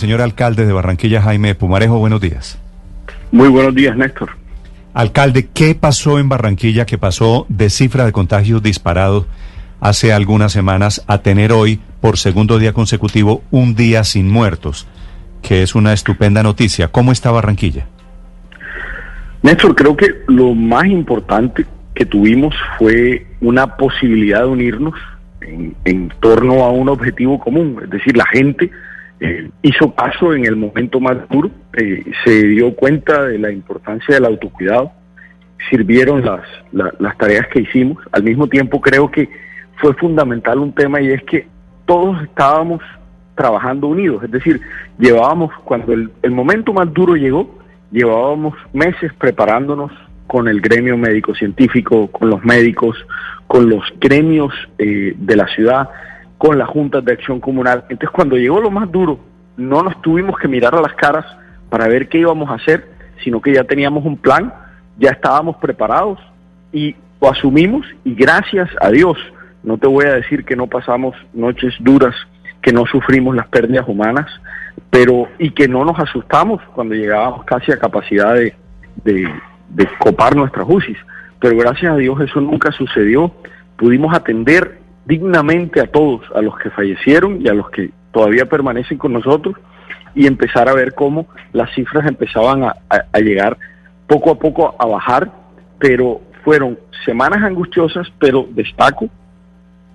Señor alcalde de Barranquilla, Jaime Pumarejo, buenos días. Muy buenos días, Néstor. Alcalde, ¿qué pasó en Barranquilla que pasó de cifra de contagios disparado hace algunas semanas a tener hoy, por segundo día consecutivo, un día sin muertos? Que es una estupenda noticia. ¿Cómo está Barranquilla? Néstor, creo que lo más importante que tuvimos fue una posibilidad de unirnos en, en torno a un objetivo común, es decir, la gente eh, hizo caso en el momento más duro, eh, se dio cuenta de la importancia del autocuidado, sirvieron las, las tareas que hicimos. Al mismo tiempo creo que fue fundamental un tema y es que todos estábamos trabajando unidos, es decir, llevábamos, cuando el, momento más duro llegó, llevábamos meses preparándonos con el gremio médico-científico, con los médicos, con los gremios eh, de la ciudad, con las juntas de acción comunal. Entonces cuando llegó lo más duro, no nos tuvimos que mirar a las caras para ver qué íbamos a hacer, sino que ya teníamos un plan, ya estábamos preparados y lo asumimos y gracias a Dios, no te voy a decir que no pasamos noches duras, que no sufrimos las pérdidas humanas, pero y que no nos asustamos cuando llegábamos casi a capacidad de, de, copar nuestras UCIs. Pero gracias a Dios eso nunca sucedió. Pudimos atender dignamente a todos, a los que fallecieron y a los que todavía permanecen con nosotros y empezar a ver cómo las cifras empezaban a, llegar poco a poco a bajar, pero fueron semanas angustiosas, pero destaco,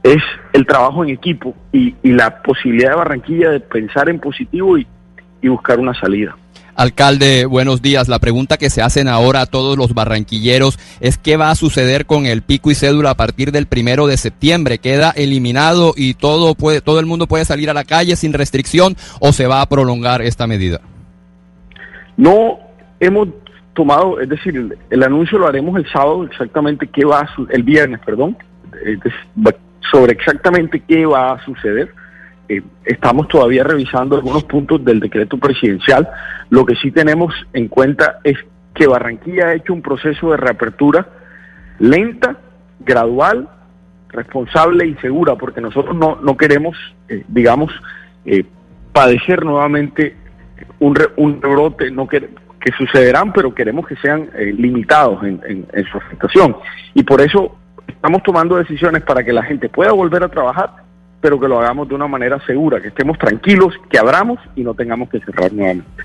es el trabajo en equipo y, la posibilidad de Barranquilla de pensar en positivo y buscar una salida. Alcalde, buenos días. La pregunta que se hacen ahora a todos los barranquilleros es qué va a suceder con el pico y cédula a partir del primero de septiembre. ¿Queda eliminado y todo puede, todo el mundo puede salir a la calle sin restricción o se va a prolongar esta medida? No hemos tomado, es decir, el, anuncio lo haremos el sábado, exactamente qué va a el viernes, perdón, sobre exactamente qué va a suceder eh, estamos todavía revisando algunos puntos del decreto presidencial. Lo que sí tenemos en cuenta es que Barranquilla ha hecho un proceso de reapertura lenta, gradual, responsable y segura, porque nosotros no, no queremos, eh, digamos, eh, padecer nuevamente un, un rebrote, no que, que sucederán, pero queremos que sean limitados en, en su afectación. Y por eso estamos tomando decisiones para que la gente pueda volver a trabajar pero que lo hagamos de una manera segura, que estemos tranquilos, que abramos y no tengamos que cerrar nuevamente.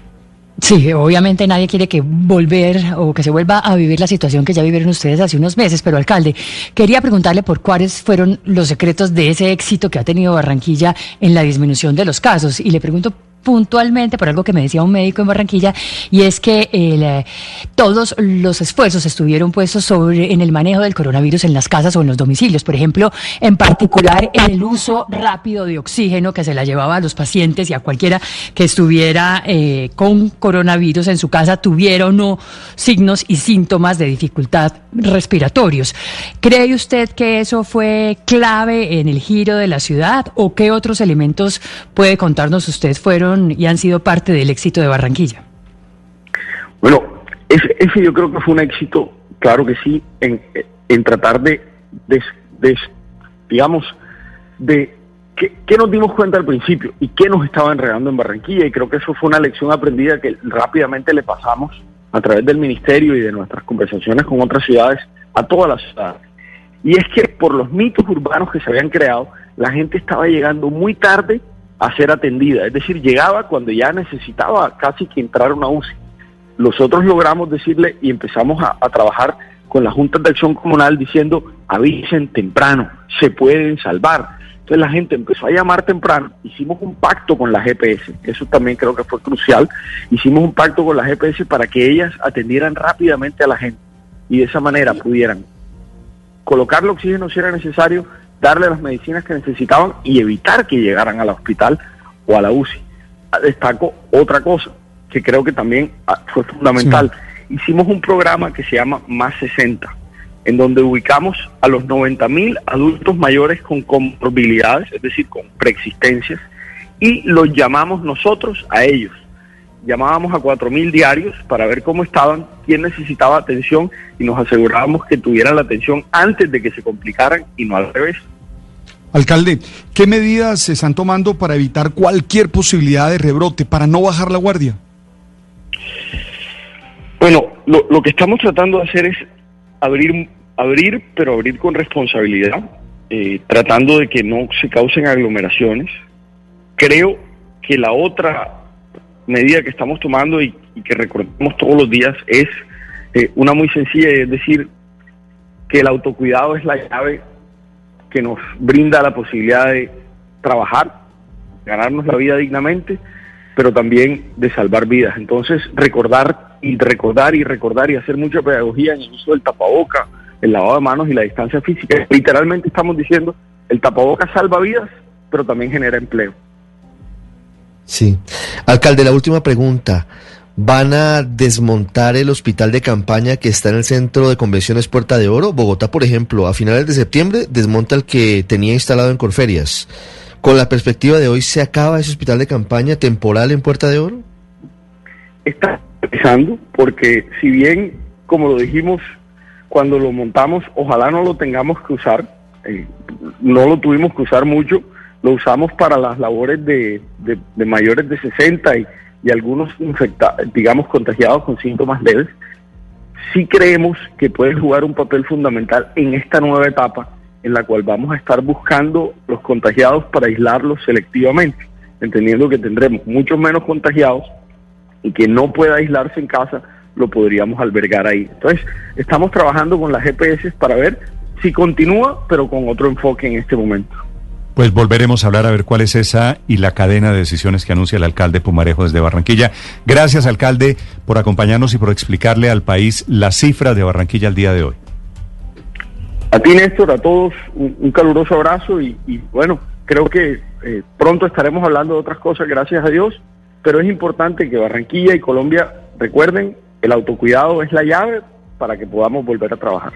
Sí, obviamente nadie quiere que volver o que se vuelva a vivir la situación que ya vivieron ustedes hace unos meses, pero alcalde, quería preguntarle por cuáles fueron los secretos de ese éxito que ha tenido Barranquilla en la disminución de los casos. Y le pregunto puntualmente por algo que me decía un médico en Barranquilla y es que eh, todos los esfuerzos estuvieron puestos sobre en el manejo del coronavirus en las casas o en los domicilios, por ejemplo, en particular en el uso rápido de oxígeno que se la llevaba a los pacientes y a cualquiera que estuviera eh, con coronavirus en su casa tuviera o no signos y síntomas de dificultad respiratorios. ¿Cree usted que eso fue clave en el giro de la ciudad o qué otros elementos puede contarnos usted fueron y han sido parte del éxito de Barranquilla? Bueno, ese, yo creo que fue un éxito, claro que sí, en, tratar de, digamos, de ¿Qué, nos dimos cuenta al principio y qué nos estaba enredando en Barranquilla? Y creo que eso fue una lección aprendida que rápidamente le pasamos a través del ministerio y de nuestras conversaciones con otras ciudades a todas las ciudades. Y es que por los mitos urbanos que se habían creado, la gente estaba llegando muy tarde a ser atendida, es decir, llegaba cuando ya necesitaba casi que entrar a una UCI. Nosotros logramos decirle y empezamos a, trabajar con las juntas de acción comunal diciendo avisen temprano, se pueden salvar. Entonces la gente empezó a llamar temprano, hicimos un pacto con la GPS, eso también creo que fue crucial, hicimos un pacto con la GPS para que ellas atendieran rápidamente a la gente y de esa manera pudieran colocar el oxígeno si era necesario, darle las medicinas que necesitaban y evitar que llegaran al hospital o a la UCI. Ah, destaco otra cosa que creo que también ah, fue fundamental. Hicimos un programa que se llama Más 60, en donde ubicamos a los 90 mil adultos mayores con comorbilidades, es decir, con preexistencias, y los llamamos nosotros a ellos llamábamos a 4.000 diarios para ver cómo estaban, quién necesitaba atención y nos asegurábamos que tuvieran la atención antes de que se complicaran y no al revés. Alcalde, ¿qué medidas se están tomando para evitar cualquier posibilidad de rebrote, para no bajar la guardia? Bueno, lo, que estamos tratando de hacer es abrir, abrir pero abrir con responsabilidad, eh, tratando de que no se causen aglomeraciones. Creo que la otra medida que estamos tomando y, que recordamos todos los días es eh, una muy sencilla, es decir, que el autocuidado es la llave que nos brinda la posibilidad de trabajar, ganarnos la vida dignamente, pero también de salvar vidas. Entonces, recordar y recordar y recordar y hacer mucha pedagogía en el uso del tapaboca, el lavado de manos y la distancia física. Literalmente estamos diciendo, el tapaboca salva vidas, pero también genera empleo. Sí. Alcalde, la última pregunta. ¿Van a desmontar el hospital de campaña que está en el centro de convenciones Puerta de Oro? Bogotá, por ejemplo, a finales de septiembre desmonta el que tenía instalado en Corferias. ¿Con la perspectiva de hoy se acaba ese hospital de campaña temporal en Puerta de Oro? Está empezando porque si bien, como lo dijimos cuando lo montamos, ojalá no lo tengamos que usar, eh, no lo tuvimos que usar mucho, lo usamos para las labores de, mayores de 60 y, algunos infectados, digamos, contagiados con síntomas leves, sí creemos que puede jugar un papel fundamental en esta nueva etapa en la cual vamos a estar buscando los contagiados para aislarlos selectivamente, entendiendo que tendremos muchos menos contagiados y que no pueda aislarse en casa, lo podríamos albergar ahí. Entonces, estamos trabajando con las GPS para ver si continúa, pero con otro enfoque en este momento. Pues volveremos a hablar a ver cuál es esa y la cadena de decisiones que anuncia el alcalde Pumarejo desde Barranquilla. Gracias, alcalde, por acompañarnos y por explicarle al país la cifra de Barranquilla el día de hoy. A ti, Néstor, a todos, un, caluroso abrazo y, bueno, creo que eh, pronto estaremos hablando de otras cosas, gracias a Dios, pero es importante que Barranquilla y Colombia recuerden, el autocuidado es la llave para que podamos volver a trabajar.